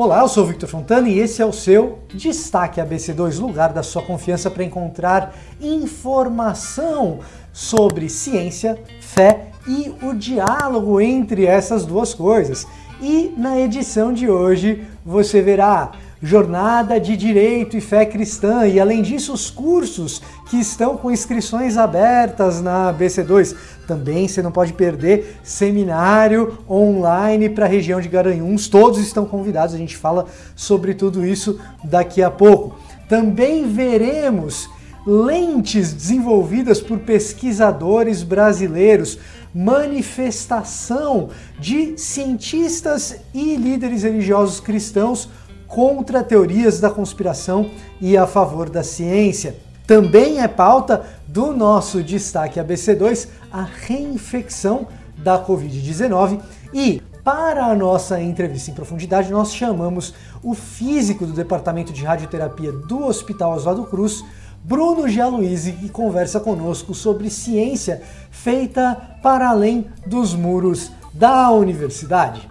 Olá, eu sou Victor Fontana e esse é o seu Destaque ABC2, lugar da sua confiança para encontrar informação sobre ciência, fé e o diálogo entre essas duas coisas. E na edição de hoje você verá Jornada de Direito e Fé Cristã e além disso os cursos que estão com inscrições abertas na BC2. Também você não pode perder seminário online para a região de Garanhuns. Todos estão convidados, a gente fala sobre tudo isso daqui a pouco. Também veremos lentes desenvolvidas por pesquisadores brasileiros, manifestação de cientistas e líderes religiosos cristãos contra teorias da conspiração e a favor da ciência. Também é pauta do nosso destaque ABC2 a reinfecção da Covid-19 e para a nossa entrevista em profundidade, nós chamamos o físico do Departamento de Radioterapia do Hospital Oswaldo Cruz, Bruno Gialuizzi, que conversa conosco sobre ciência feita para além dos muros da universidade.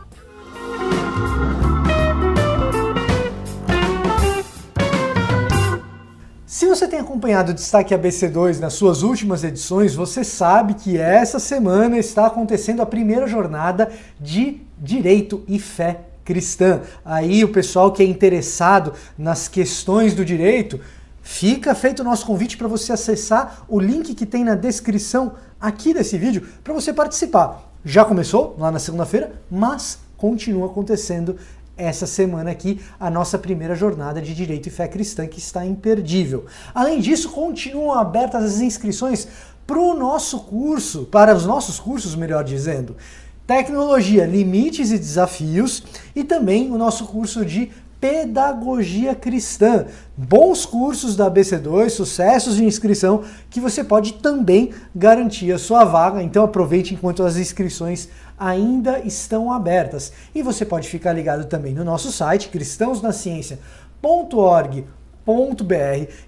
Se você tem acompanhado o Destaque ABC2 nas suas últimas edições, você sabe que essa semana está acontecendo a primeira jornada de Direito e Fé Cristã. Aí o pessoal que é interessado nas questões do direito, fica feito o nosso convite para você acessar o link que tem na descrição aqui desse vídeo para você participar. Já começou lá na segunda-feira, mas continua acontecendo essa semana aqui a nossa primeira jornada de Direito e Fé Cristã, que está imperdível. Além disso, continuam abertas as inscrições para o nosso curso, para os nossos cursos, melhor dizendo. Tecnologia, limites e desafios, e também o nosso curso de Pedagogia Cristã. Bons cursos da BC2, sucessos de inscrição que você pode também garantir a sua vaga. Então aproveite enquanto as inscrições ainda estão abertas. E você pode ficar ligado também no nosso site cristãosnaciencia.org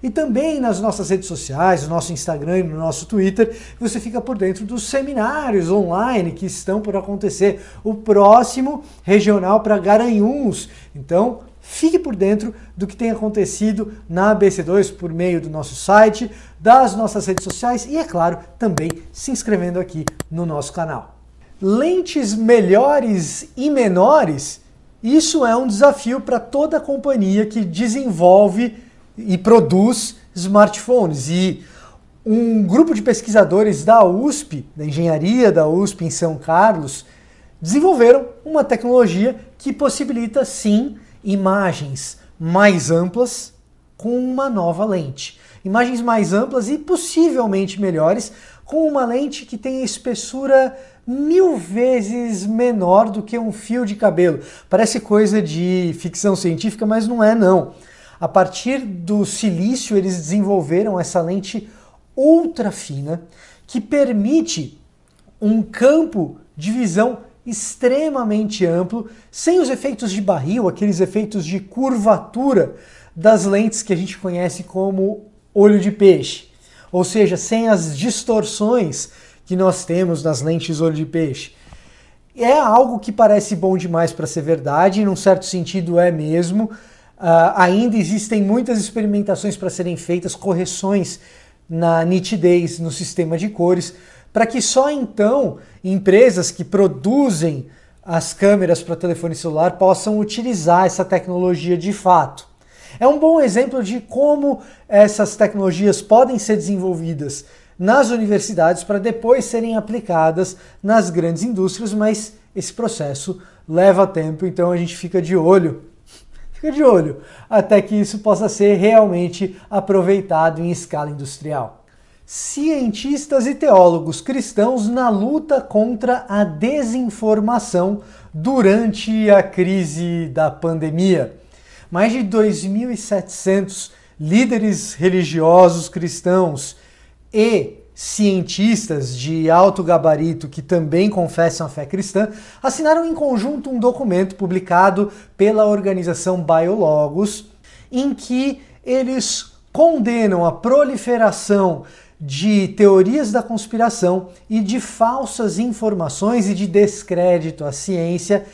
e também nas nossas redes sociais, no nosso Instagram e no nosso Twitter, você fica por dentro dos seminários online que estão por acontecer. O próximo regional para Garanhuns. Então, fique por dentro do que tem acontecido na ABC2 por meio do nosso site, das nossas redes sociais e, é claro, também se inscrevendo aqui no nosso canal lentes melhores e menores, isso é um desafio para toda companhia que desenvolve e produz smartphones. E um grupo de pesquisadores da USP, da engenharia da USP em São Carlos, desenvolveram uma tecnologia que possibilita sim imagens mais amplas com uma nova lente. Imagens mais amplas e possivelmente melhores com uma lente que tem espessura mil vezes menor do que um fio de cabelo. Parece coisa de ficção científica, mas não é não. A partir do silício, eles desenvolveram essa lente ultra fina que permite um campo de visão extremamente amplo, sem os efeitos de barril, aqueles efeitos de curvatura das lentes que a gente conhece como olho de peixe ou seja, sem as distorções que nós temos nas lentes olho de peixe. É algo que parece bom demais para ser verdade, e num certo sentido é mesmo. Uh, ainda existem muitas experimentações para serem feitas, correções na nitidez no sistema de cores, para que só então empresas que produzem as câmeras para telefone celular possam utilizar essa tecnologia de fato. É um bom exemplo de como essas tecnologias podem ser desenvolvidas nas universidades para depois serem aplicadas nas grandes indústrias, mas esse processo leva tempo, então a gente fica de olho, fica de olho até que isso possa ser realmente aproveitado em escala industrial. Cientistas e teólogos cristãos na luta contra a desinformação durante a crise da pandemia mais de 2.700 líderes religiosos cristãos e cientistas de alto gabarito que também confessam a fé cristã assinaram em conjunto um documento publicado pela organização Biologos em que eles condenam a proliferação de teorias da conspiração e de falsas informações e de descrédito à ciência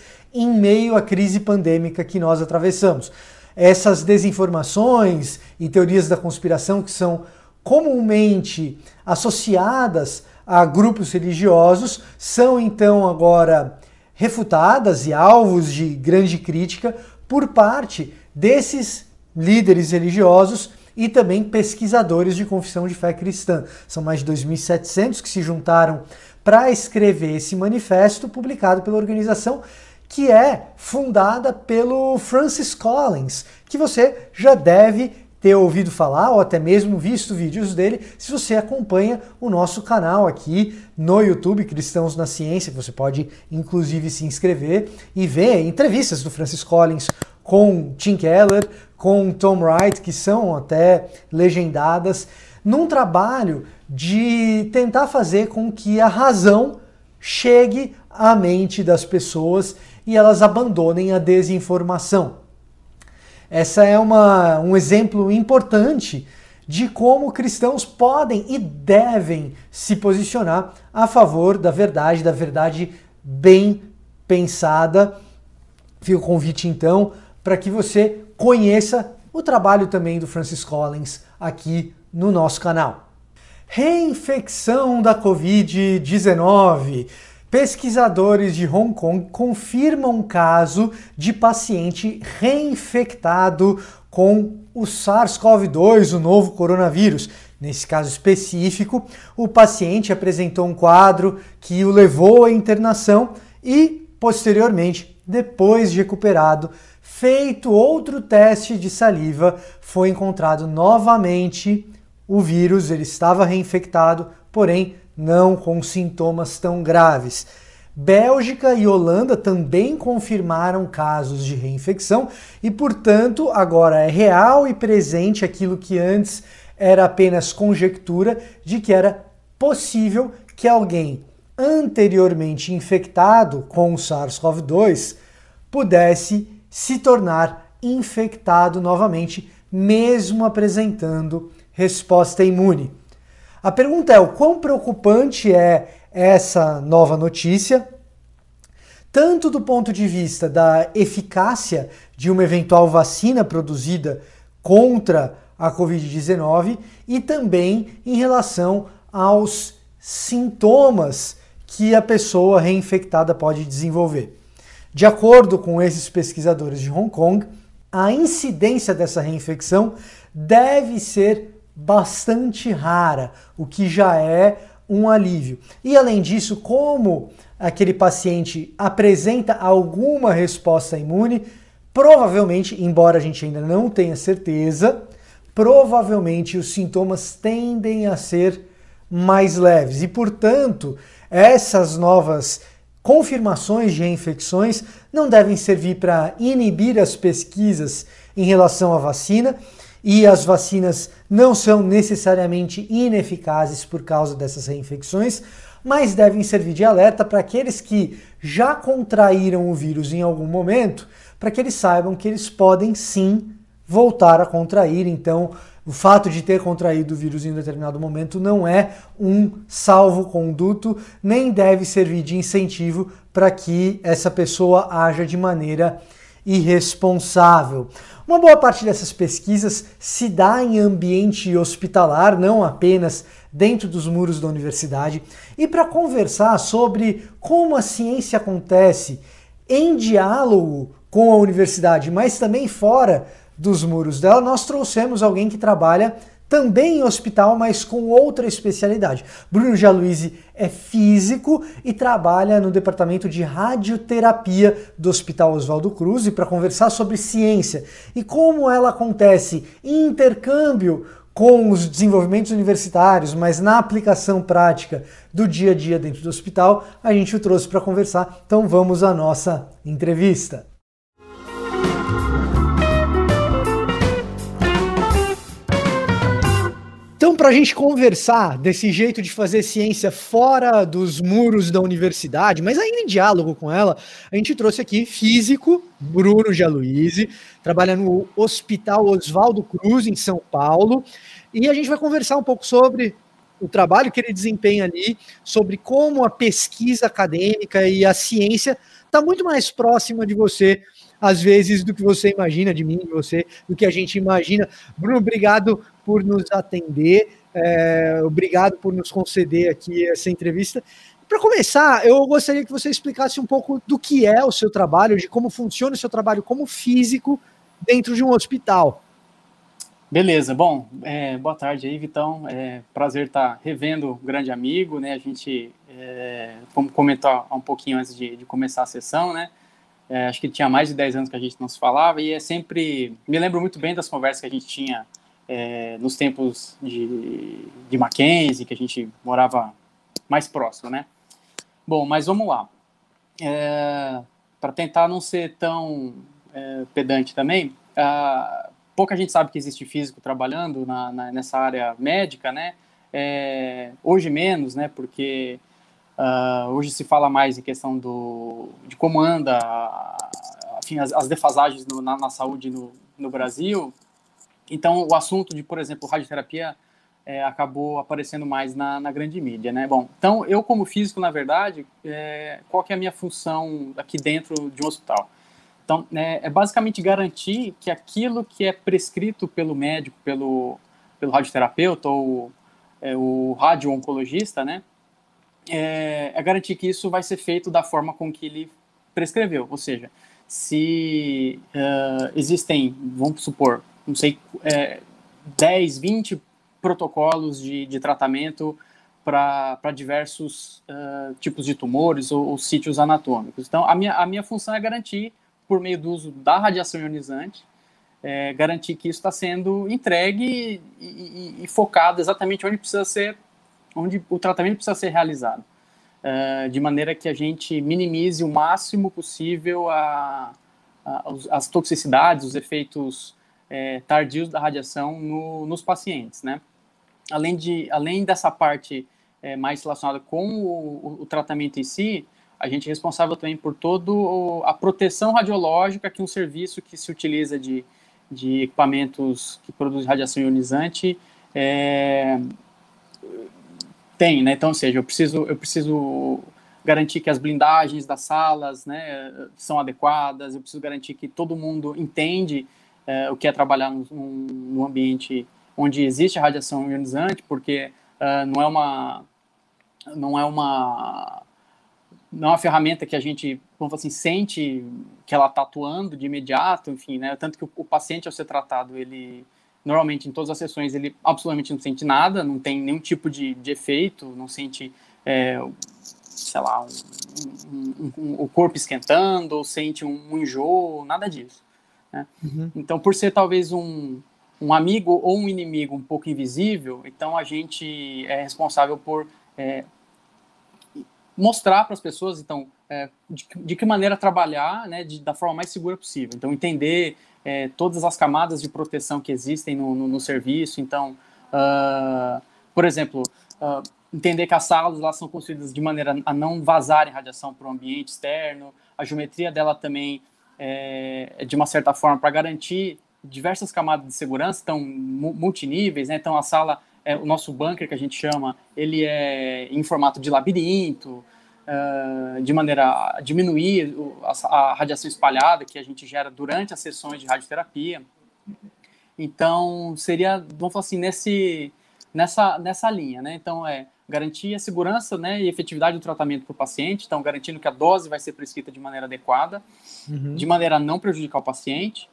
em meio à crise pandêmica que nós atravessamos. Essas desinformações e teorias da conspiração que são comumente associadas a grupos religiosos são então agora refutadas e alvos de grande crítica por parte desses líderes religiosos e também pesquisadores de confissão de fé cristã. São mais de 2.700 que se juntaram para escrever esse manifesto publicado pela organização que é fundada pelo Francis Collins, que você já deve ter ouvido falar ou até mesmo visto vídeos dele se você acompanha o nosso canal aqui no YouTube Cristãos na Ciência. Você pode inclusive se inscrever e ver entrevistas do Francis Collins com Tim Keller, com Tom Wright, que são até legendadas, num trabalho de tentar fazer com que a razão chegue à mente das pessoas e elas abandonem a desinformação. Essa é uma, um exemplo importante de como cristãos podem e devem se posicionar a favor da verdade, da verdade bem pensada. Fica o convite então para que você conheça o trabalho também do Francis Collins aqui no nosso canal. Reinfecção da Covid-19. Pesquisadores de Hong Kong confirmam um caso de paciente reinfectado com o SARS-CoV-2, o novo coronavírus. Nesse caso específico, o paciente apresentou um quadro que o levou à internação e, posteriormente, depois de recuperado, feito outro teste de saliva, foi encontrado novamente o vírus, ele estava reinfectado, porém não com sintomas tão graves. Bélgica e Holanda também confirmaram casos de reinfecção e, portanto, agora é real e presente aquilo que antes era apenas conjectura de que era possível que alguém anteriormente infectado com o SARS-CoV-2 pudesse se tornar infectado novamente, mesmo apresentando resposta imune. A pergunta é: o quão preocupante é essa nova notícia? Tanto do ponto de vista da eficácia de uma eventual vacina produzida contra a Covid-19 e também em relação aos sintomas que a pessoa reinfectada pode desenvolver. De acordo com esses pesquisadores de Hong Kong, a incidência dessa reinfecção deve ser bastante rara, o que já é um alívio. E além disso, como aquele paciente apresenta alguma resposta imune, provavelmente, embora a gente ainda não tenha certeza, provavelmente os sintomas tendem a ser mais leves e, portanto, essas novas confirmações de reinfecções não devem servir para inibir as pesquisas em relação à vacina e as vacinas não são necessariamente ineficazes por causa dessas reinfecções, mas devem servir de alerta para aqueles que já contraíram o vírus em algum momento, para que eles saibam que eles podem sim voltar a contrair. Então, o fato de ter contraído o vírus em um determinado momento não é um salvo-conduto, nem deve servir de incentivo para que essa pessoa haja de maneira irresponsável. Uma boa parte dessas pesquisas se dá em ambiente hospitalar, não apenas dentro dos muros da universidade. E para conversar sobre como a ciência acontece em diálogo com a universidade, mas também fora dos muros dela, nós trouxemos alguém que trabalha também em hospital, mas com outra especialidade. Bruno Jaluizzi é físico e trabalha no departamento de radioterapia do Hospital Oswaldo Cruz e para conversar sobre ciência e como ela acontece em intercâmbio com os desenvolvimentos universitários, mas na aplicação prática do dia a dia dentro do hospital, a gente o trouxe para conversar. Então vamos à nossa entrevista. Então, para a gente conversar desse jeito de fazer ciência fora dos muros da universidade, mas ainda em diálogo com ela, a gente trouxe aqui físico, Bruno Gialuise, trabalha no Hospital Oswaldo Cruz, em São Paulo, e a gente vai conversar um pouco sobre o trabalho que ele desempenha ali, sobre como a pesquisa acadêmica e a ciência está muito mais próxima de você, às vezes, do que você imagina, de mim, de você, do que a gente imagina. Bruno, obrigado por nos atender, é, obrigado por nos conceder aqui essa entrevista. Para começar, eu gostaria que você explicasse um pouco do que é o seu trabalho, de como funciona o seu trabalho como físico dentro de um hospital. Beleza, bom, é, boa tarde aí, Vitão. É, prazer estar revendo o grande amigo, né? A gente, é, como comentou um pouquinho antes de, de começar a sessão, né? É, acho que tinha mais de 10 anos que a gente não se falava e é sempre. Me lembro muito bem das conversas que a gente tinha é, nos tempos de, de Mackenzie, que a gente morava mais próximo, né? Bom, mas vamos lá. É, Para tentar não ser tão é, pedante também, pouca gente sabe que existe físico trabalhando na, na, nessa área médica, né? É, hoje menos, né? Porque uh, hoje se fala mais em questão do, de como anda enfim, as, as defasagens no, na, na, saúde no, no Brasil. Então, o assunto de, por exemplo, radioterapia é, acabou aparecendo mais na, na, grande mídia, né? Bom, então eu como físico, na verdade, é, qual que é a minha função aqui dentro de um hospital? Então, é, é basicamente garantir que aquilo que é prescrito pelo médico, pelo, pelo radioterapeuta ou é, o radio-oncologista, né, é, é, garantir que isso vai ser feito da forma com que ele prescreveu. Ou seja, se uh, existem, vamos supor, não sei, é, 10, 20 protocolos de, de tratamento para diversos uh, tipos de tumores ou, ou, sítios anatômicos. Então, a minha, a minha função é garantir por meio do uso da radiação ionizante, é, garantir que isso está sendo entregue e, e, e, focado exatamente onde precisa ser, onde o tratamento precisa ser realizado, é, de maneira que a gente minimize o máximo possível a, a, as toxicidades, os efeitos é, tardios da radiação no, nos pacientes, né? Além de, além dessa parte é, mais relacionada com o, o tratamento em si, a gente é responsável também por toda a proteção radiológica que um serviço que se utiliza de, de equipamentos que produzem radiação ionizante é, tem, né? Então, ou seja, eu preciso, eu preciso garantir que as blindagens das salas né, são adequadas, eu preciso garantir que todo mundo entende é, o que é trabalhar num, num, ambiente onde existe radiação ionizante, porque uh, não é uma não é uma não é uma ferramenta que a gente, vamos assim, sente que ela está atuando de imediato, enfim, né? Tanto que o, o, paciente, ao ser tratado, ele, normalmente, em todas as sessões, ele absolutamente não sente nada, não tem nenhum tipo de, de efeito, não sente, é, sei lá, um, um, um, o corpo esquentando, ou sente um, enjoo, nada disso. Né? Uhum. Então, por ser talvez um, um amigo ou um inimigo um pouco invisível, então a gente é responsável por é, mostrar para as pessoas, então, é, de, de, que maneira trabalhar né, de, da forma mais segura possível. Então, entender é, todas as camadas de proteção que existem no, no, no serviço. Então, uh, por exemplo, uh, entender que as salas lá são construídas de maneira a não vazarem radiação para o ambiente externo. A geometria dela também é, é de uma certa forma para garantir diversas camadas de segurança, então multiníveis, né? Então a sala é, o nosso bunker, que a gente chama, ele é em formato de labirinto, uh, de maneira a diminuir a, a, radiação espalhada que a gente gera durante as sessões de radioterapia. Então, seria, vamos falar assim, nesse, nessa, nessa linha, né? Então, é garantir a segurança né, e efetividade do tratamento para o paciente, então garantindo que a dose vai ser prescrita de maneira adequada, uhum. de maneira a não prejudicar o paciente,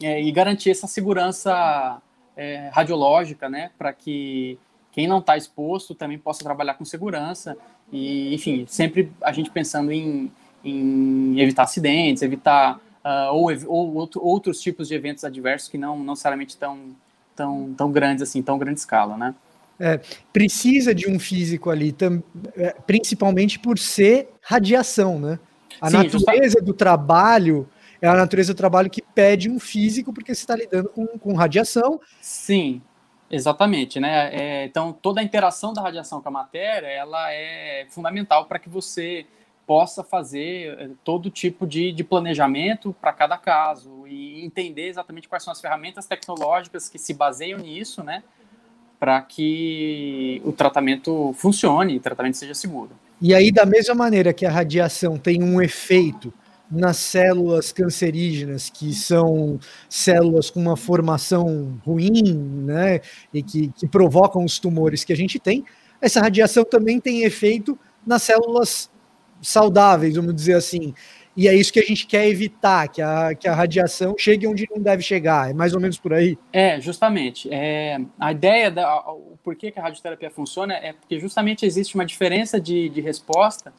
é, e garantir essa segurança é, radiológica, né, para que quem não está exposto também possa trabalhar com segurança e, enfim, sempre a gente pensando em, em evitar acidentes, evitar uh, ou, ou outro, outros tipos de eventos adversos que não, não necessariamente tão, tão, tão grandes assim, tão grande escala, né? É, precisa de um físico ali, tam, é, principalmente por ser radiação, né? A Sim, natureza justa... do trabalho é a natureza do trabalho que pede um físico, porque você está lidando com, com radiação. Sim, exatamente, né? É, então, toda a interação da radiação com a matéria, ela é fundamental para que você possa fazer é, todo tipo de, de planejamento para cada caso e entender exatamente quais são as ferramentas tecnológicas que se baseiam nisso, né? para que o tratamento funcione, o tratamento seja seguro. E aí, da mesma maneira que a radiação tem um efeito nas células cancerígenas, que são células com uma formação ruim, né, e que, que provocam os tumores que a gente tem, essa radiação também tem efeito nas células saudáveis, vamos dizer assim. E é isso que a gente quer evitar, que a, que a radiação chegue onde não deve chegar. É mais ou menos por aí? É, justamente. É, a ideia, da, o porquê que a radioterapia funciona é porque justamente existe uma diferença de, de resposta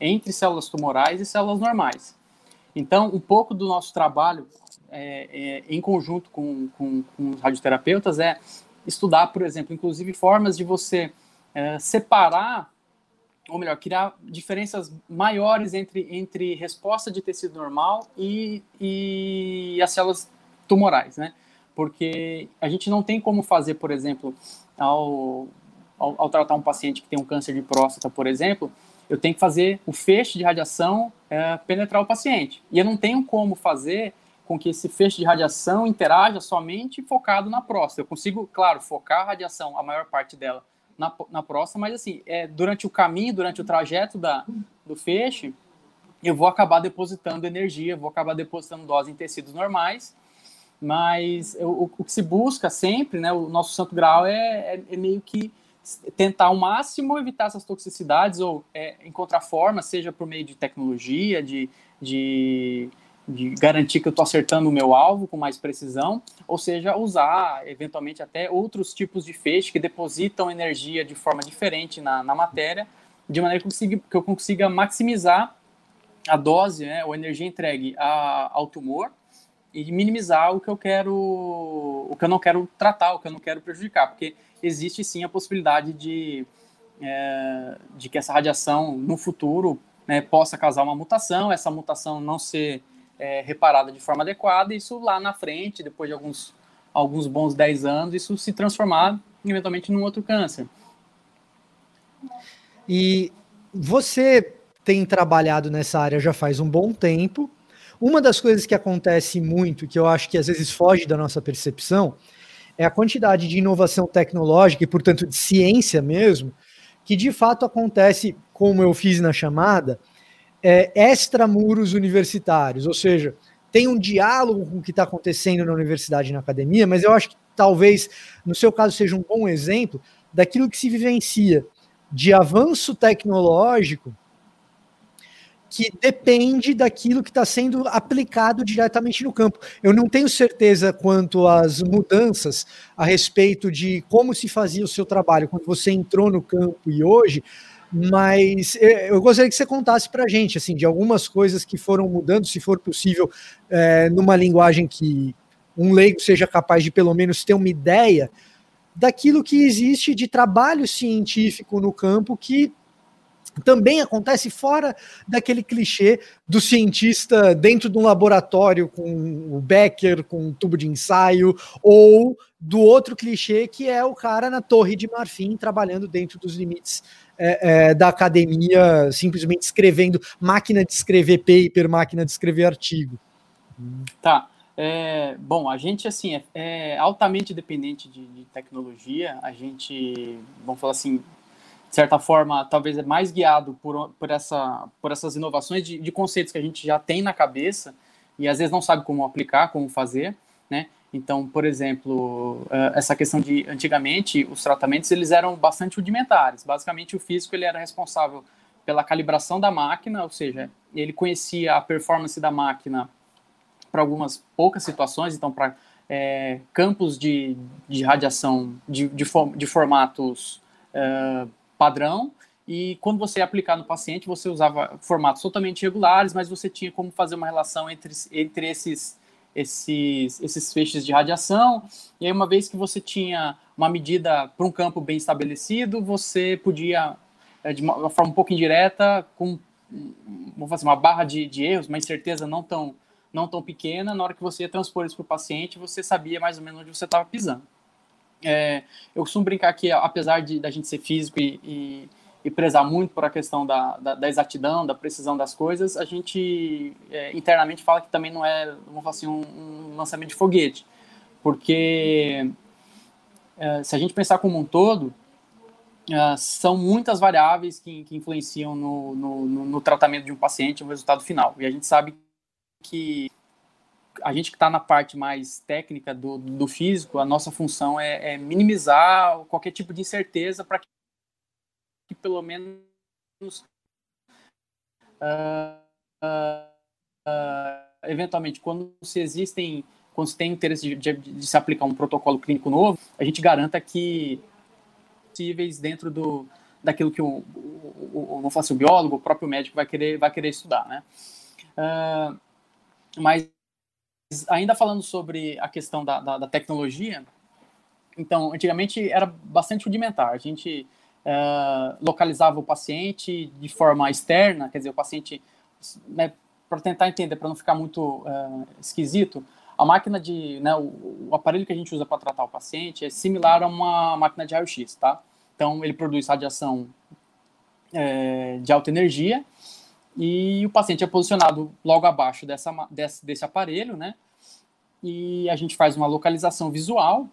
entre células tumorais e células normais. Então, um pouco do nosso trabalho é, é, em conjunto com, com, com, os radioterapeutas é estudar, por exemplo, inclusive formas de você é, separar, ou melhor, criar diferenças maiores entre, entre resposta de tecido normal e, e as células tumorais, né? Porque a gente não tem como fazer, por exemplo, ao, ao, ao tratar um paciente que tem um câncer de próstata, por exemplo, eu tenho que fazer o feixe de radiação é, penetrar o paciente. E eu não tenho como fazer com que esse feixe de radiação interaja somente focado na próstata. Eu consigo, claro, focar a radiação, a maior parte dela, na, na próstata, mas assim, é, durante o caminho, durante o trajeto da, do feixe, eu vou acabar depositando energia, vou acabar depositando dose em tecidos normais, mas eu, o, o, que se busca sempre, né, o nosso santo grau é, é, é meio que tentar ao máximo evitar essas toxicidades ou é, encontrar formas, seja por meio de tecnologia, de, de, de garantir que eu estou acertando o meu alvo com mais precisão, ou seja, usar eventualmente até outros tipos de feixe que depositam energia de forma diferente na, na matéria, de maneira que eu consiga, que eu consiga maximizar a dose né, ou energia entregue a, ao tumor e minimizar o que eu quero, o que eu não quero tratar, o que eu não quero prejudicar, porque existe sim a possibilidade de, é, de que essa radiação no futuro né, possa causar uma mutação, essa mutação não ser é, reparada de forma adequada, e isso lá na frente, depois de alguns, alguns bons 10 anos, isso se transformar eventualmente num outro câncer. E você tem trabalhado nessa área já faz um bom tempo. Uma das coisas que acontece muito, que eu acho que às vezes foge da nossa percepção, é a quantidade de inovação tecnológica e, portanto, de ciência mesmo, que de fato acontece, como eu fiz na chamada, é, extramuros universitários, ou seja, tem um diálogo com o que está acontecendo na universidade e na academia, mas eu acho que talvez, no seu caso, seja um bom exemplo daquilo que se vivencia de avanço tecnológico que depende daquilo que está sendo aplicado diretamente no campo. Eu não tenho certeza quanto às mudanças a respeito de como se fazia o seu trabalho quando você entrou no campo e hoje, mas eu gostaria que você contasse para a gente, assim, de algumas coisas que foram mudando, se for possível, é, numa linguagem que um leigo seja capaz de pelo menos ter uma ideia daquilo que existe de trabalho científico no campo que também acontece fora daquele clichê do cientista dentro de um laboratório com o Becker, com um tubo de ensaio, ou do outro clichê que é o cara na torre de marfim trabalhando dentro dos limites é, é, da academia, simplesmente escrevendo máquina de escrever paper, máquina de escrever artigo. Tá. É, bom, a gente assim é, é altamente dependente de, de, tecnologia. A gente, vamos falar assim, de certa forma, talvez é mais guiado por, por, essa, por essas inovações de, de, conceitos que a gente já tem na cabeça e às vezes não sabe como aplicar, como fazer, né? Então, por exemplo, eh, essa questão de antigamente os tratamentos eles eram bastante rudimentares. Basicamente, o físico ele era responsável pela calibração da máquina, ou seja, ele conhecia a performance da máquina para algumas poucas situações, então para é, campos de, de radiação de, de, formatos uh, padrão, e quando você ia aplicar no paciente, você usava formatos totalmente regulares, mas você tinha como fazer uma relação entre, entre esses, esses, esses feixes de radiação, e aí uma vez que você tinha uma medida para um campo bem estabelecido, você podia, eh, de uma forma um pouco indireta, com vamos fazer uma barra de, de erros, uma incerteza não tão, não tão pequena, na hora que você ia transpor isso para o paciente, você sabia mais ou menos onde você estava pisando. É, eu costumo brincar que, apesar de da gente ser físico e, e, e prezar muito por a questão da, da, da, exatidão, da precisão das coisas, a gente é, internamente fala que também não é, vamos falar assim, um, um lançamento de foguete, porque uh, se a gente pensar como um todo, uh, são muitas variáveis que, que influenciam no, no, no, tratamento de um paciente, no resultado final. E a gente sabe que a gente que está na parte mais técnica do, do físico, a nossa função é, é minimizar qualquer tipo de incerteza para que, que, pelo menos uh, uh, uh, eventualmente quando se existem quando se tem interesse de, de, de, se aplicar um protocolo clínico novo, a gente garanta que possíveis dentro do daquilo que o, o, o, o, o biólogo, o próprio médico vai querer vai querer estudar, né? mas ainda falando sobre a questão da, da, da, tecnologia, então, antigamente era bastante rudimentar. A gente uh, localizava o paciente de forma externa, quer dizer, o paciente, né, para tentar entender, para não ficar muito uh, esquisito, a máquina de, né, o, o, aparelho que a gente usa para tratar o paciente é similar a uma máquina de raio-x, tá? Então, ele produz radiação é, de alta energia e o paciente é posicionado logo abaixo dessa, desse, desse aparelho, né? E a gente faz uma localização visual.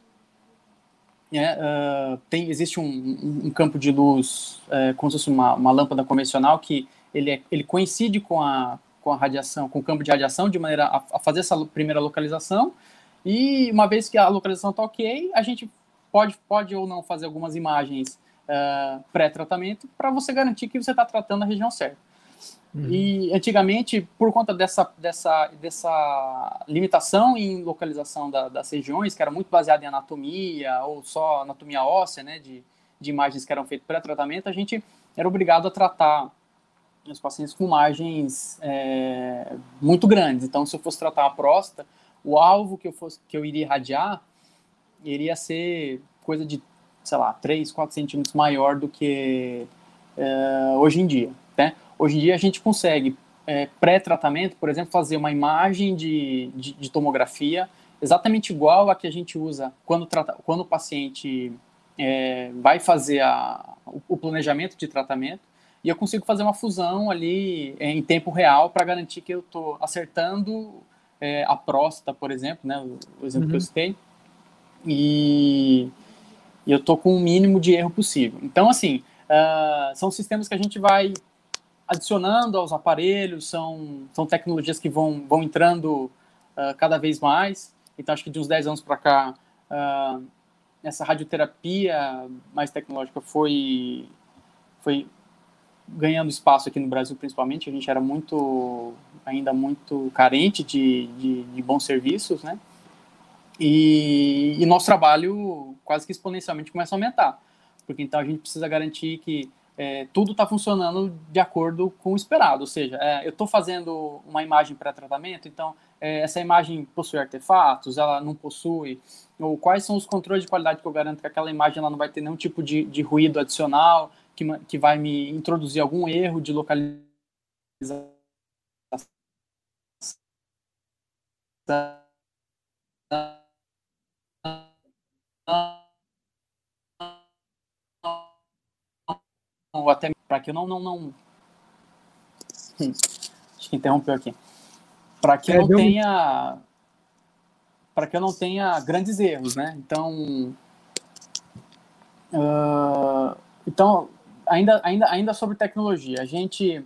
Uh, tem, existe um, um, campo de luz, uh, como se fosse uma, uma lâmpada convencional, que ele, é, ele coincide com a, com a radiação, com o campo de radiação, de maneira a, a fazer essa primeira localização. E uma vez que a localização está ok, a gente pode, pode ou não fazer algumas imagens uh, pré-tratamento para você garantir que você está tratando a região certa. Uhum. E antigamente, por conta dessa, dessa, dessa limitação em localização da, das regiões, que era muito baseada em anatomia ou só anatomia óssea, né, de, de imagens que eram feitas pré-tratamento, a gente era obrigado a tratar os pacientes com margens é, muito grandes. Então, se eu fosse tratar a próstata, o alvo que eu, fosse, que eu iria irradiar iria ser coisa de, sei lá, 3, 4 centímetros maior do que é, hoje em dia. Né? Hoje em dia a gente consegue, é, pré-tratamento, por exemplo, fazer uma imagem de, de, de, tomografia exatamente igual a que a gente usa quando, trata, quando o paciente é, vai fazer a, o planejamento de tratamento e eu consigo fazer uma fusão ali é, em tempo real para garantir que eu estou acertando é, a próstata, por exemplo, né, o exemplo uhum. que eu uhum. citei, e, e eu estou com o mínimo de erro possível. Então, assim, uh, são sistemas que a gente vai adicionando aos aparelhos, são, são tecnologias que vão, vão entrando uh, cada vez mais. Então, acho que de uns 10 anos para cá, uh, essa radioterapia mais tecnológica foi, foi ganhando espaço aqui no Brasil, principalmente. A gente era muito, ainda muito carente de, de, de bons serviços, né? E, e nosso trabalho quase que exponencialmente começa a aumentar, porque então a gente precisa garantir que é, tudo está funcionando de acordo com o esperado. Ou seja, é, eu estou fazendo uma imagem pré-tratamento, então é, essa imagem possui artefatos, ela não possui, ou quais são os controles de qualidade que eu garanto que aquela imagem ela não vai ter nenhum tipo de, de ruído adicional, que, que vai me introduzir algum erro de localização ou até para que eu não não não hum, acho que interrompeu aqui para que é, eu não tenha para que eu não tenha grandes erros, né? Então uh, então ainda ainda ainda sobre tecnologia a gente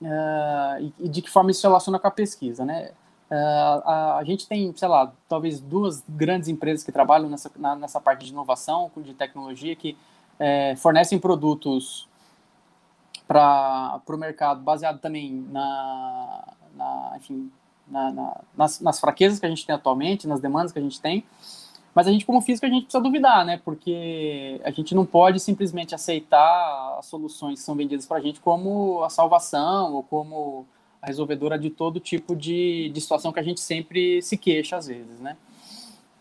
uh, e de que forma isso se relaciona com a pesquisa, né? Uh, a, a, gente tem, sei lá, talvez duas grandes empresas que trabalham nessa, na, nessa parte de inovação, de tecnologia, que é, fornecem produtos para o mercado baseado também na, na enfim, na, na, nas, nas, fraquezas que a gente tem atualmente, nas demandas que a gente tem. Mas a gente, como físico, a gente precisa duvidar, né? Porque a gente não pode simplesmente aceitar as soluções que são vendidas para a gente como a salvação ou como a resolvedora de todo tipo de, de situação que a gente sempre se queixa às vezes, né?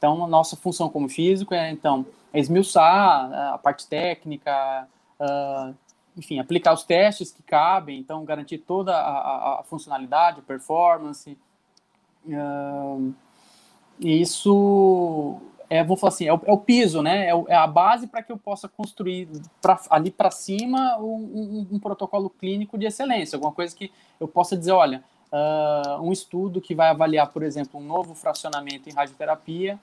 Então, a nossa função como físico é, então, esmiuçar a parte técnica, uh, enfim, aplicar os testes que cabem, então garantir toda a, a, a funcionalidade, a performance. Uh, isso é, vou falar assim, é o, é o piso, né? É, o, é, a base para que eu possa construir pra, ali para cima um, um, um, protocolo clínico de excelência, alguma coisa que eu possa dizer, olha, uh, um estudo que vai avaliar, por exemplo, um novo fracionamento em radioterapia,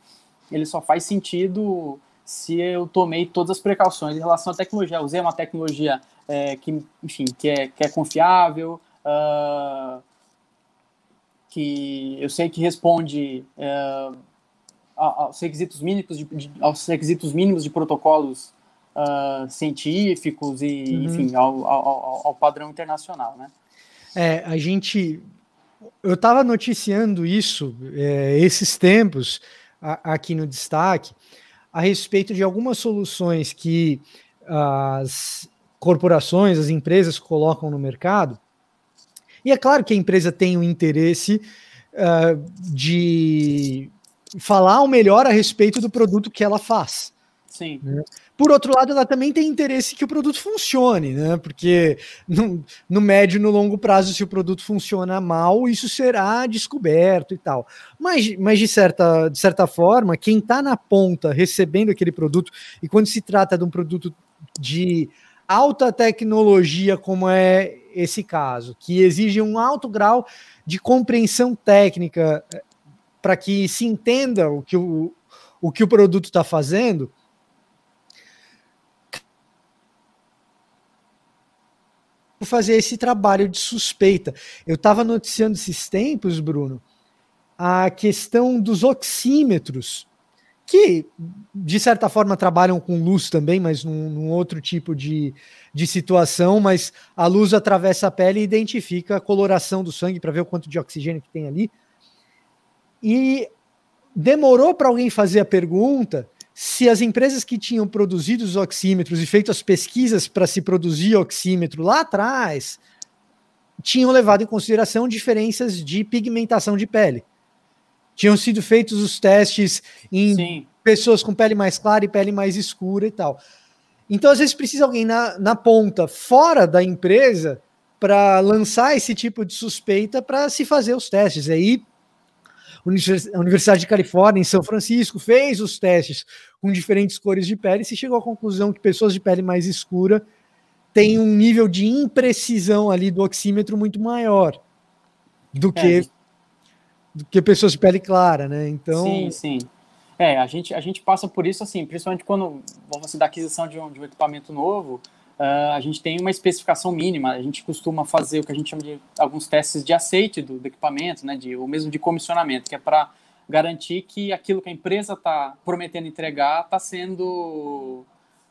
ele só faz sentido se eu tomei todas as precauções em relação à tecnologia. Usei uma tecnologia é, que, enfim, que é, que é confiável, uh, que eu sei que responde uh, aos, requisitos mínimos de, de, aos requisitos mínimos de protocolos uh, científicos e, uhum. enfim, ao, ao, ao, padrão internacional, né? É, a gente... Eu estava noticiando isso é, esses tempos a, aqui no destaque a respeito de algumas soluções que as corporações, as empresas colocam no mercado. E é claro que a empresa tem o interesse uh, de falar o melhor a respeito do produto que ela faz. Sim. Né? Por outro lado, ela também tem interesse que o produto funcione, né? Porque no, no médio e no longo prazo, se o produto funciona mal, isso será descoberto e tal. Mas, mas de, certa, de certa forma, quem está na ponta recebendo aquele produto, e quando se trata de um produto de alta tecnologia, como é esse caso, que exige um alto grau de compreensão técnica eh, para que se entenda o que o, o, que o produto está fazendo fazer esse trabalho de suspeita. Eu estava noticiando esses tempos, Bruno, a questão dos oxímetros, que de certa forma trabalham com luz também, mas num, num outro tipo de, de situação. Mas a luz atravessa a pele e identifica a coloração do sangue para ver o quanto de oxigênio que tem ali. E demorou para alguém fazer a pergunta se as empresas que tinham produzido os oxímetros e feito as pesquisas para se produzir oxímetro lá atrás tinham levado em consideração diferenças de pigmentação de pele. Tinham sido feitos os testes em Sim. pessoas com pele mais clara e pele mais escura e tal. Então, às vezes, precisa alguém na, na ponta, fora da empresa, para lançar esse tipo de suspeita para se fazer os testes. Aí Universidade de Califórnia, em São Francisco, fez os testes com diferentes cores de pele e se chegou à conclusão que pessoas de pele mais escura têm um nível de imprecisão ali do oxímetro muito maior do que, é. do que pessoas de pele clara, né? Então. Sim, sim. É, a gente, a gente passa por isso assim, principalmente quando você dá aquisição de um, de um equipamento novo, uh, a gente tem uma especificação mínima. A gente costuma fazer o que a gente chama de alguns testes de aceite do, do equipamento, né, de, ou mesmo de comissionamento, que é para garantir que aquilo que a empresa está prometendo entregar está sendo,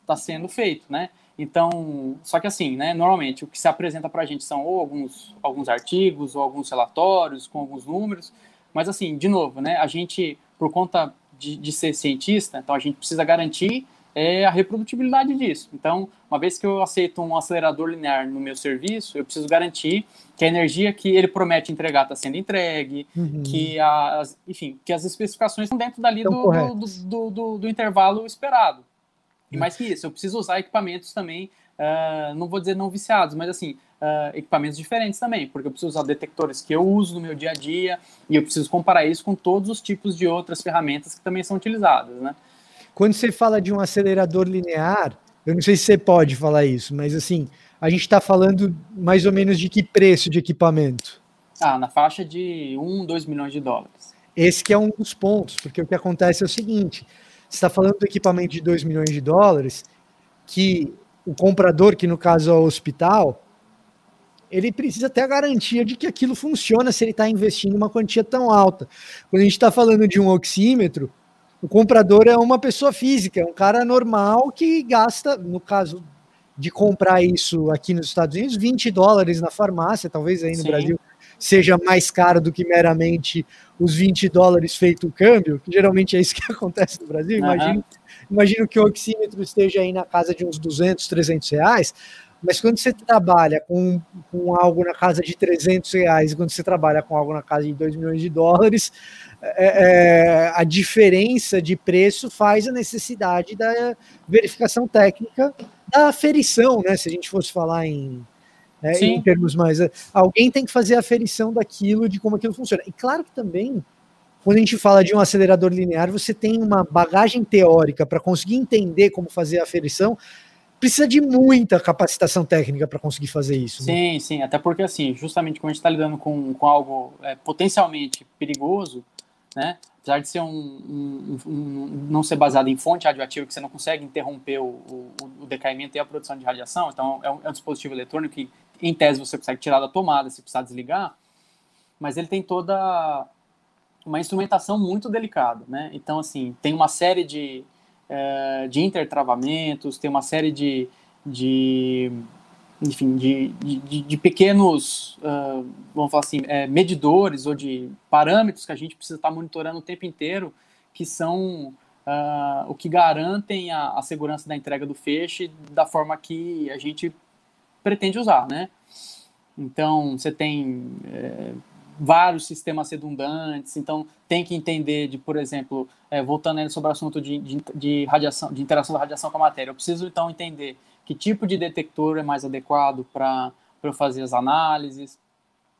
tá sendo feito, né? Então, só que assim, né, normalmente o que se apresenta para a gente são ou alguns, alguns artigos ou alguns relatórios com alguns números, mas assim, de novo, né, a gente, por conta de, de ser cientista, então a gente precisa garantir é a reprodutibilidade disso. Então, uma vez que eu aceito um acelerador linear no meu serviço, eu preciso garantir que a energia que ele promete entregar está sendo entregue, uhum. que as, enfim, que as especificações estão dentro dali do do, do, do, do, intervalo esperado. E mais que isso, eu preciso usar equipamentos também, uh, não vou dizer não viciados, mas assim, uh, equipamentos diferentes também, porque eu preciso usar detectores que eu uso no meu dia a dia e eu preciso comparar isso com todos os tipos de outras ferramentas que também são utilizadas, né? Quando você fala de um acelerador linear, eu não sei se você pode falar isso, mas assim, a gente está falando mais ou menos de que preço de equipamento? Ah, na faixa de 1, 2 milhões de dólares. Esse que é um dos pontos, porque o que acontece é o seguinte: você está falando do equipamento de 2 milhões de dólares, que o comprador, que no caso é o hospital, ele precisa ter a garantia de que aquilo funciona se ele está investindo uma quantia tão alta. Quando a gente está falando de um oxímetro, o comprador é uma pessoa física, é um cara normal que gasta, no caso de comprar isso aqui nos Estados Unidos, 20 dólares na farmácia, talvez aí no Sim. Brasil seja mais caro do que meramente os 20 dólares feito o câmbio, que geralmente é isso que acontece no Brasil. Uhum. Imagino, imagino que o oxímetro esteja aí na casa de uns 200, 300 reais, mas quando você trabalha com, com algo na casa de 300 reais, quando você trabalha com algo na casa de 2 milhões de dólares, é, é, a diferença de preço faz a necessidade da verificação técnica da aferição, né? Se a gente fosse falar em, é, em termos mais. Alguém tem que fazer a aferição daquilo, de como aquilo funciona. E claro que também, quando a gente fala de um acelerador linear, você tem uma bagagem teórica para conseguir entender como fazer a aferição precisa de muita capacitação técnica para conseguir fazer isso. Né? Sim, né? sim, até porque assim, justamente quando a gente está lidando com, com algo é, potencialmente perigoso, né? apesar de ser um, um, um, não ser baseado em fonte radioativa, que você não consegue interromper o, o, o decaimento e a produção de radiação, então é um, é dispositivo eletrônico que, em tese, você consegue tirar da tomada se precisar desligar, mas ele tem toda uma instrumentação muito delicada, né? Então, assim, tem uma série de, é, de intertravamentos, tem uma série de, de enfim, de, de, de pequenos, uh, vamos falar assim, é, medidores ou de parâmetros que a gente precisa estar monitorando o tempo inteiro, que são uh, o que garantem a, a, segurança da entrega do feixe da forma que a gente pretende usar, né? Então, você tem é, vários sistemas redundantes, então tem que entender de, por exemplo, é, voltando sobre o assunto de, de, de, radiação, de interação da radiação com a matéria, eu preciso então entender que tipo de detector é mais adequado para eu fazer as análises,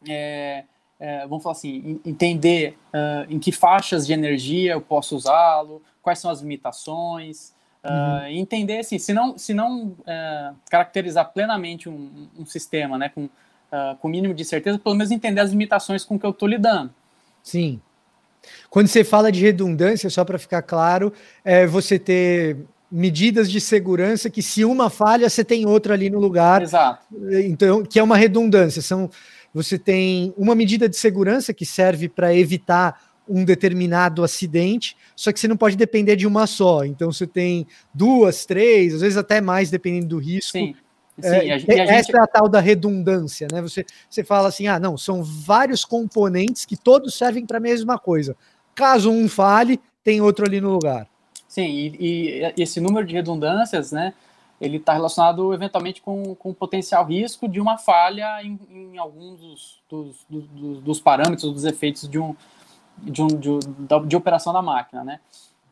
é, é, vamos falar assim, entender uh, em que faixas de energia eu posso usá-lo, quais são as limitações, uh, entender assim, se não, se não uh, caracterizar plenamente um, um sistema, né, com uh, com o mínimo de certeza, pelo menos entender as limitações com que eu estou lidando. Sim. Quando você fala de redundância, só para ficar claro, é você ter medidas de segurança que se uma falha, você tem outra ali no lugar. Exato. Então, que é uma redundância. São, você tem uma medida de segurança que serve para evitar um determinado acidente, só que você não pode depender de uma só. Então você tem duas, três, às vezes até mais, dependendo do risco. Sim. Sim, é, a, gente... Essa é a tal da redundância, né? Você, você fala assim: ah, não, são vários componentes que todos servem para a mesma coisa. Caso um fale, tem outro ali no lugar. Sim, e, e esse número de redundâncias, né? Ele está relacionado eventualmente com, com o potencial risco de uma falha em, em alguns dos, dos, dos, dos, parâmetros, dos efeitos de um, de, um, de, de, operação da máquina, né?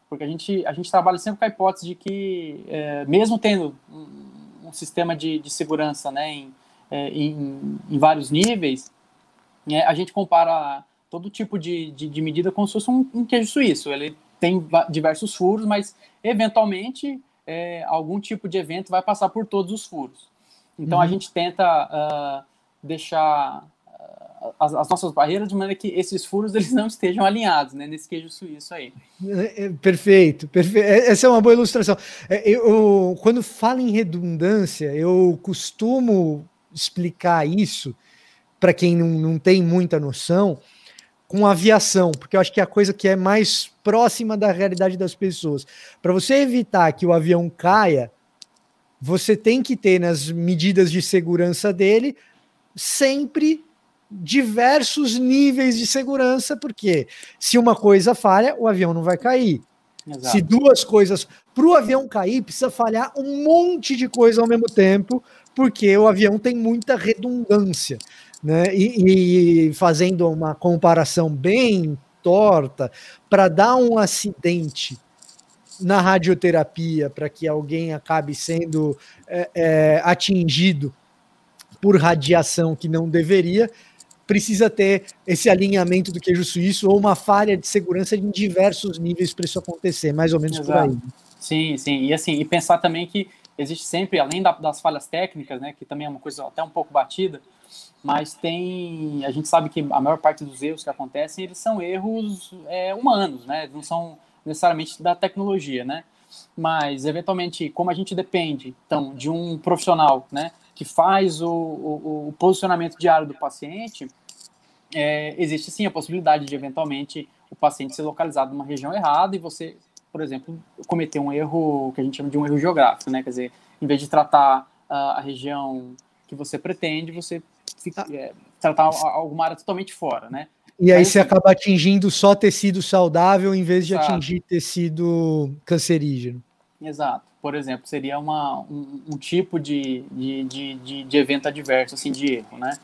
Porque a gente, a gente trabalha sempre com a hipótese de que, é, mesmo tendo um sistema de, de segurança né, em, é, em, em, vários níveis, é, a gente compara todo tipo de, de, de, medida como se fosse um, um queijo suíço. Ele tem diversos furos, mas eventualmente é, algum tipo de evento vai passar por todos os furos. Então uhum. a gente tenta uh, deixar as, as, nossas barreiras de maneira que esses furos eles não estejam alinhados né, nesse queijo suíço aí. É, é, perfeito, perfeito. É, essa é uma boa ilustração. Eu, quando falo em redundância, eu costumo explicar isso para quem não, não tem muita noção com aviação, porque eu acho que é a coisa que é mais próxima da realidade das pessoas. Para você evitar que o avião caia, você tem que ter nas medidas de segurança dele sempre diversos níveis de segurança, porque se uma coisa falha, o avião não vai cair. Exato. Se duas coisas. Para o avião cair, precisa falhar um monte de coisa ao mesmo tempo, porque o avião tem muita redundância. Né? E, e fazendo uma comparação bem torta, para dar um acidente na radioterapia, para que alguém acabe sendo é, é, atingido por radiação que não deveria, precisa ter esse alinhamento do queijo suíço ou uma falha de segurança em diversos níveis para isso acontecer, mais ou menos Exato. por aí. Sim, sim. E assim, e pensar também que existe sempre, além da, das falhas técnicas, né, que também é uma coisa até um pouco batida, mas tem, a gente sabe que a maior parte dos erros que acontecem, eles são erros é, humanos, né, não são necessariamente da tecnologia, né, mas eventualmente, como a gente depende, então, de um profissional, né, que faz o, o, o posicionamento diário do paciente, é, existe sim a possibilidade de eventualmente o paciente ser localizado numa região errada e você, por exemplo, cometer um erro que a gente chama de um erro geográfico, né? Quer dizer, em vez de tratar uh, a região que você pretende, você fica, ah. é, tratar alguma área totalmente fora, né? E aí Mas, você acaba atingindo só tecido saudável em vez de exato. atingir tecido cancerígeno. Exato por exemplo, seria uma, um, um tipo de, de, de, de, evento adverso, assim, de erro, né?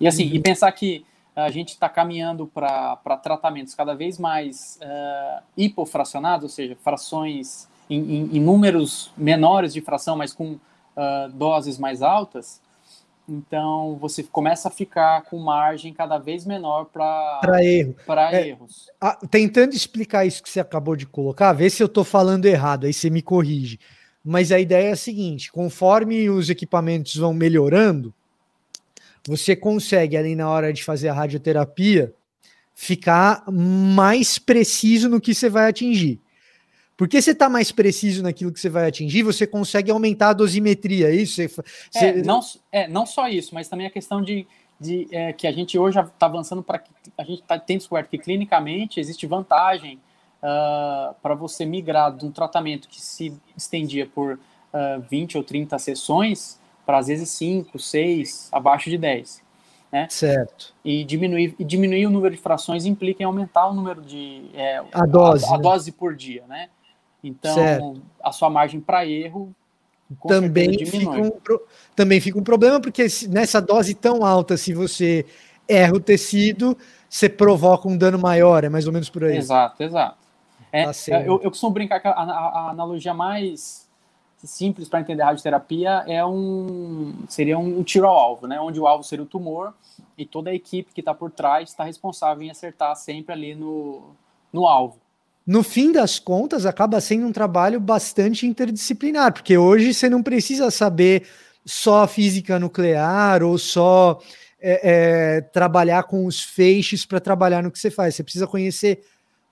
E assim, uhum. e pensar que a gente está caminhando para tratamentos cada vez mais uh, hipofracionados, ou seja, frações em, em, em, números menores de fração, mas com uh, doses mais altas, então você começa a ficar com margem cada vez menor para erro. é, erros. A, tentando explicar isso que você acabou de colocar, vê se eu estou falando errado, aí você me corrige. Mas a ideia é a seguinte: conforme os equipamentos vão melhorando, você consegue ali na hora de fazer a radioterapia ficar mais preciso no que você vai atingir. Porque você está mais preciso naquilo que você vai atingir, você consegue aumentar a dosimetria, é isso? Você, você... É, não, é, não só isso, mas também a questão de, de é, que a gente hoje está avançando para a gente está tendo descoberto que clinicamente existe vantagem uh, para você migrar de um tratamento que se estendia por uh, ah, 20 ou 30 sessões para às vezes 5, 6, abaixo de 10. Né? Certo. E diminuir, e diminuir o número de frações implica em aumentar o número de. É, a dose. A, a né? dose por dia, né? Então, certo. a sua margem para erro também fica, um, também fica um problema, porque nessa dose tão alta, se você erra o tecido, você provoca um dano maior, é mais ou menos por aí. Exato, exato. É, tá eu, eu costumo brincar que a, a, a analogia mais simples para entender a radioterapia é um seria um tiro ao alvo, né? Onde o alvo seria o tumor e toda a equipe que está por trás está responsável em acertar sempre ali no, no alvo. No fim das contas, acaba sendo um trabalho bastante interdisciplinar, porque hoje você não precisa saber só física nuclear ou só é, é, trabalhar com os feixes para trabalhar no que você faz. Você precisa conhecer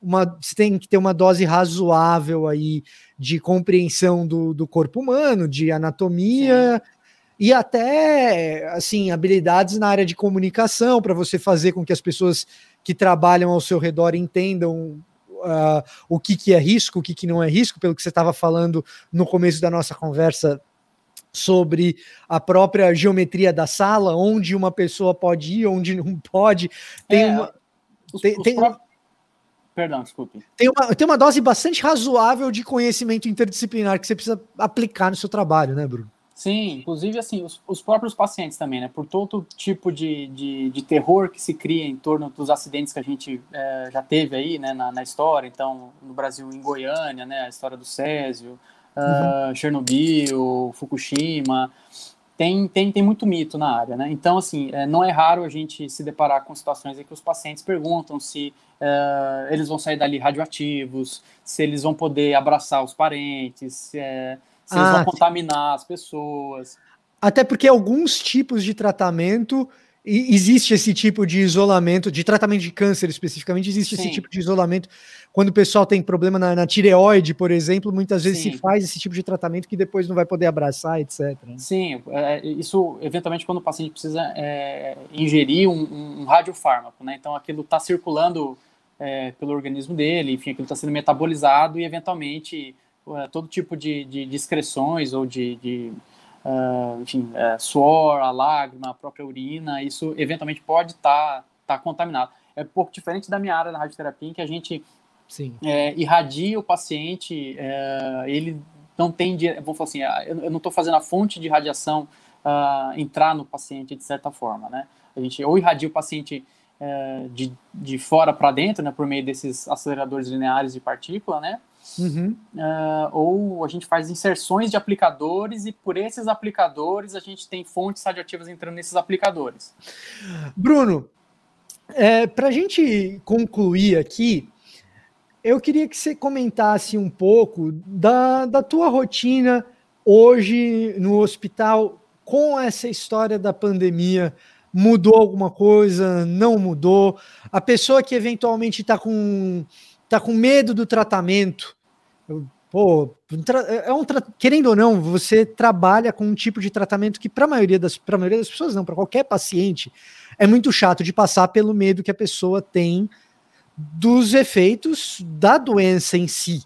uma, você tem que ter uma dose razoável aí de compreensão do, do corpo humano, de anatomia Sim. e até assim habilidades na área de comunicação para você fazer com que as pessoas que trabalham ao seu redor entendam uh, o que, que é risco, o que, que não é risco, pelo que você estava falando no começo da nossa conversa sobre a própria geometria da sala, onde uma pessoa pode ir, onde não pode. Tem é, uma. Os, tem, os tem, próprios Perdão, desculpe. Tem uma, tem uma dose bastante razoável de conhecimento interdisciplinar que você precisa aplicar no seu trabalho, né, Bruno? Sim, inclusive assim, os, os próprios pacientes também, né? Por todo tipo de, de, de, terror que se cria em torno dos acidentes que a gente é, já teve aí, né, na, na, história. Então, no Brasil, em Goiânia, né, a história do Césio, uh, Chernobyl, Fukushima tem, tem, tem muito mito na área, né? Então, assim, é, não é raro a gente se deparar com situações em que os pacientes perguntam se é, eles vão sair dali radioativos, se eles vão poder abraçar os parentes, se, é, se eles vão ah, contaminar as pessoas. Até porque alguns tipos de tratamento existe esse tipo de isolamento, de tratamento de câncer especificamente, existe Sim. esse tipo de isolamento. Quando o pessoal tem problema na, na tireoide, por exemplo, muitas vezes Sim. se faz esse tipo de tratamento que depois não vai poder abraçar, etc. Sim, é, isso eventualmente quando o paciente precisa é, ingerir um, um radiofármaco, né? Então aquilo está circulando é, pelo organismo dele, enfim, aquilo está sendo metabolizado e eventualmente todo tipo de, de, de excreções ou de, de uh, enfim, uh, suor, a lágrima, a própria urina, isso eventualmente pode estar tá, tá contaminado. É um pouco diferente da minha área da radioterapia, em que a gente Sim. É, irradia o paciente, é, ele não tem, vamos falar assim, eu não estou fazendo a fonte de radiação uh, entrar no paciente de certa forma, né? A gente ou irradia o paciente é, de, de fora para dentro, né, por meio desses aceleradores lineares de partícula, né? Uhum. Uh, ou a gente faz inserções de aplicadores e por esses aplicadores a gente tem fontes radioativas entrando nesses aplicadores. Bruno, é, para a gente concluir aqui, eu queria que você comentasse um pouco da, da tua rotina hoje no hospital com essa história da pandemia. Mudou alguma coisa? Não mudou? A pessoa que eventualmente está com, tá com medo do tratamento, Pô, é um querendo ou não, você trabalha com um tipo de tratamento que para a maioria das para maioria das pessoas não, para qualquer paciente é muito chato de passar pelo medo que a pessoa tem dos efeitos da doença em si.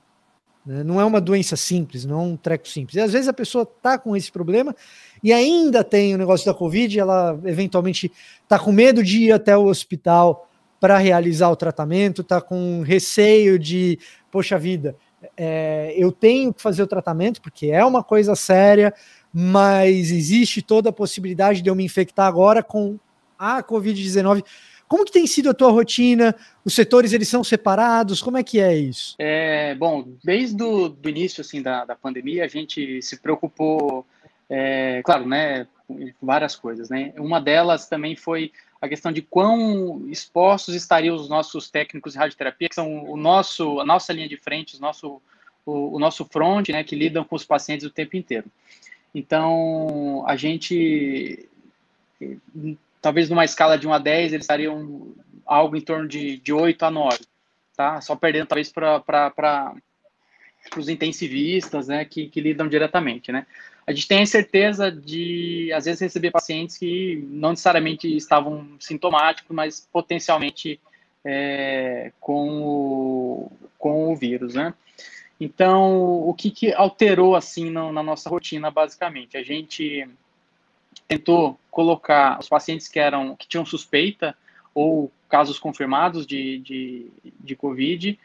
Né? Não é uma doença simples, não é um treco simples. E às vezes a pessoa tá com esse problema e ainda tem o negócio da Covid, ela eventualmente tá com medo de ir até o hospital para realizar o tratamento, tá com receio de, poxa vida, é, eu tenho que fazer o tratamento, porque é uma coisa séria, mas existe toda a possibilidade de eu me infectar agora com a Covid-19. Como que tem sido a tua rotina? Os setores eles são separados? Como é que é isso? É, bom, desde o início assim da, da pandemia a gente se preocupou, é, claro, né, várias coisas, né. Uma delas também foi a questão de quão expostos estariam os nossos técnicos de radioterapia, que são o nosso, a nossa linha de frente, o nosso, o, o nosso front, né, que lidam com os pacientes o tempo inteiro. Então, a gente, talvez numa escala de 1 a 10, eles estariam algo em torno de, de 8 a 9, tá? Só perdendo talvez para os intensivistas, né, que, que lidam diretamente, né? A gente tem a certeza de, às vezes, receber pacientes que não necessariamente estavam sintomáticos, mas potencialmente é, com, o, com o vírus, né? Então, o que, que alterou, assim, na, na nossa rotina, basicamente? A gente tentou colocar os pacientes que eram que tinham suspeita ou casos confirmados de, de, de Covid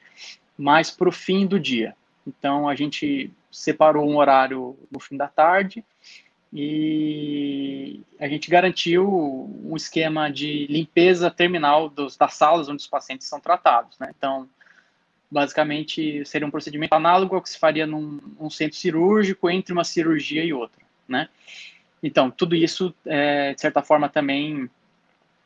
mais para o fim do dia. Então, a gente separou um horário no fim da tarde e a gente garantiu um esquema de limpeza terminal dos, das salas onde os pacientes são tratados. Né? Então, basicamente, seria um procedimento análogo ao que se faria num, centro cirúrgico entre uma cirurgia e outra. Né? Então, tudo isso, é, de certa forma, também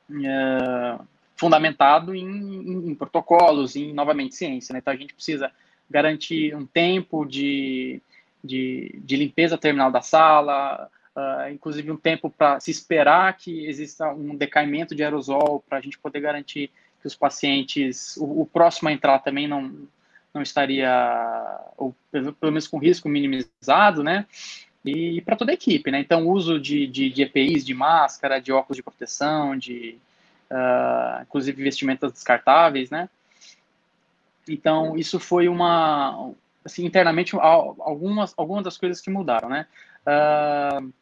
é, fundamentado em, em, em, protocolos, em, novamente, ciência. Né? Então, a gente precisa garantir um tempo de, de, de limpeza terminal da sala, uh, inclusive um tempo para se esperar que exista um decaimento de aerosol, para a gente poder garantir que os pacientes, o, o, próximo a entrar também não, não estaria, ou pelo, pelo menos com risco minimizado, né? e para toda a equipe, né? Então, uso de, de, de, EPIs, de máscara, de óculos de proteção, de uh, inclusive vestimentas descartáveis, né? Então, isso foi uma, assim, internamente, algumas, algumas das coisas que mudaram, né? Uh,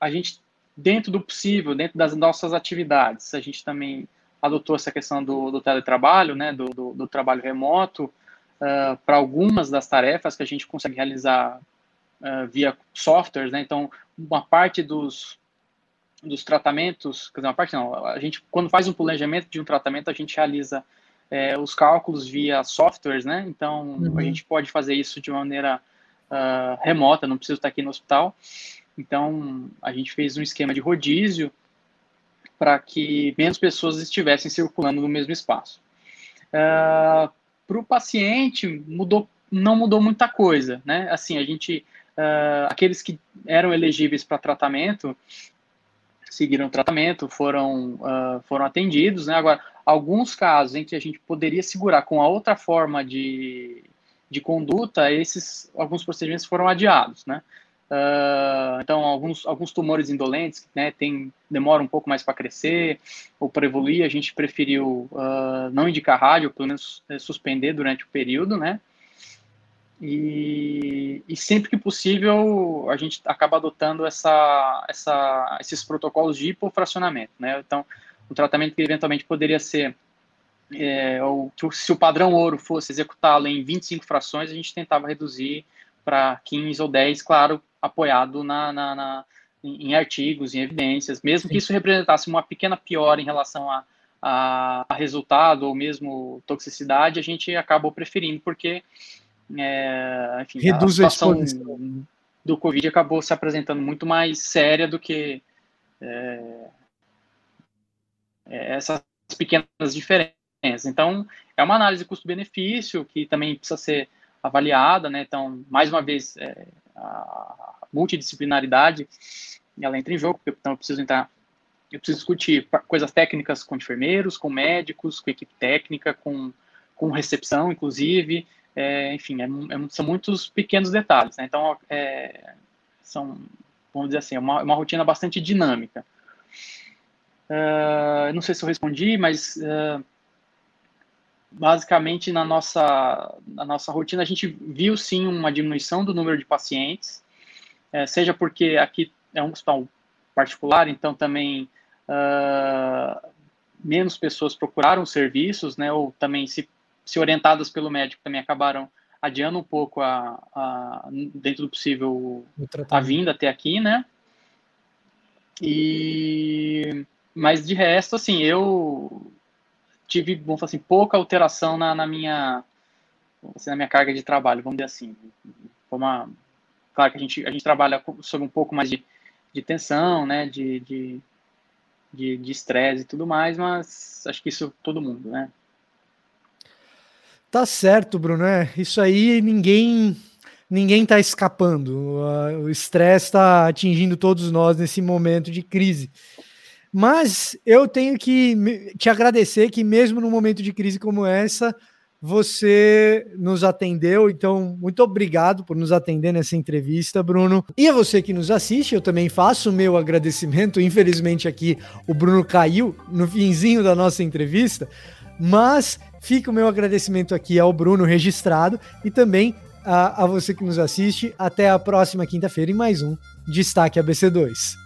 a gente, dentro do possível, dentro das nossas atividades, a gente também adotou essa questão do, do teletrabalho, né? Do, do, do trabalho remoto, uh, para algumas das tarefas que a gente consegue realizar uh, via softwares, né? Então, uma parte dos, dos tratamentos, quer dizer, uma parte não, a gente, quando faz um planejamento de um tratamento, a gente realiza é, os cálculos via softwares, né? Então, uhum. a gente pode fazer isso de maneira uh, remota, não precisa estar aqui no hospital. Então, a gente fez um esquema de rodízio para que menos pessoas estivessem circulando no mesmo espaço. Uh, para o paciente, mudou, não mudou muita coisa, né? Assim, a gente uh, aqueles que eram elegíveis para tratamento seguiram o tratamento, foram, uh, foram atendidos, né? Agora, alguns casos em que a gente poderia segurar com a outra forma de, de conduta, esses alguns procedimentos foram adiados, né? Uh, então, alguns, alguns tumores indolentes, né, tem, demoram um pouco mais para crescer ou para evoluir, a gente preferiu uh, não indicar rádio, pelo menos é, suspender durante o período, né? E, e, sempre que possível a gente acaba adotando essa, essa, esses protocolos de hipofracionamento, né? Então, um tratamento que eventualmente poderia ser, é, ou que se o padrão ouro fosse executá-lo em 25 frações, a gente tentava reduzir para 15 ou 10, claro, apoiado na, na, na em artigos, em evidências, mesmo Sim. que isso representasse uma pequena piora em relação a, a, a resultado ou mesmo toxicidade, a gente acabou preferindo, porque é, enfim, Reduz a situação a do Covid acabou se apresentando muito mais séria do que é, é, essas pequenas diferenças. Então, é uma análise custo-benefício que também precisa ser avaliada, né? Então, mais uma vez, é, a multidisciplinaridade ela entra em jogo, então eu preciso entrar, eu preciso discutir coisas técnicas com enfermeiros, com médicos, com equipe técnica, com, com recepção, inclusive, é, enfim, é, é, são muitos pequenos detalhes. Né? Então, é, são, vamos dizer assim, uma, uma rotina bastante dinâmica. Uh, não sei se eu respondi, mas uh, basicamente na nossa, na nossa rotina a gente viu sim uma diminuição do número de pacientes, seja porque aqui é um hospital particular, então também menos pessoas procuraram serviços, né, ou também se se orientadas pelo médico, também acabaram adiando um pouco a, a dentro do possível a vinda até aqui, né? E mas de resto, assim, eu tive, vamos falar assim, pouca alteração na, na minha assim, na minha carga de trabalho, vamos dizer assim. Uma, claro que a gente a gente trabalha sob um pouco mais de, de tensão, né? De de estresse e tudo mais, mas acho que isso todo mundo, né? Tá certo, Bruno. É, isso aí ninguém ninguém está escapando. O estresse está atingindo todos nós nesse momento de crise. Mas eu tenho que te agradecer que, mesmo num momento de crise como essa, você nos atendeu. Então, muito obrigado por nos atender nessa entrevista, Bruno. E a você que nos assiste, eu também faço o meu agradecimento. Infelizmente, aqui o Bruno caiu no finzinho da nossa entrevista, mas fica o meu agradecimento aqui ao Bruno registrado e também a, a você que nos assiste. Até a próxima quinta-feira em mais um Destaque ABC2.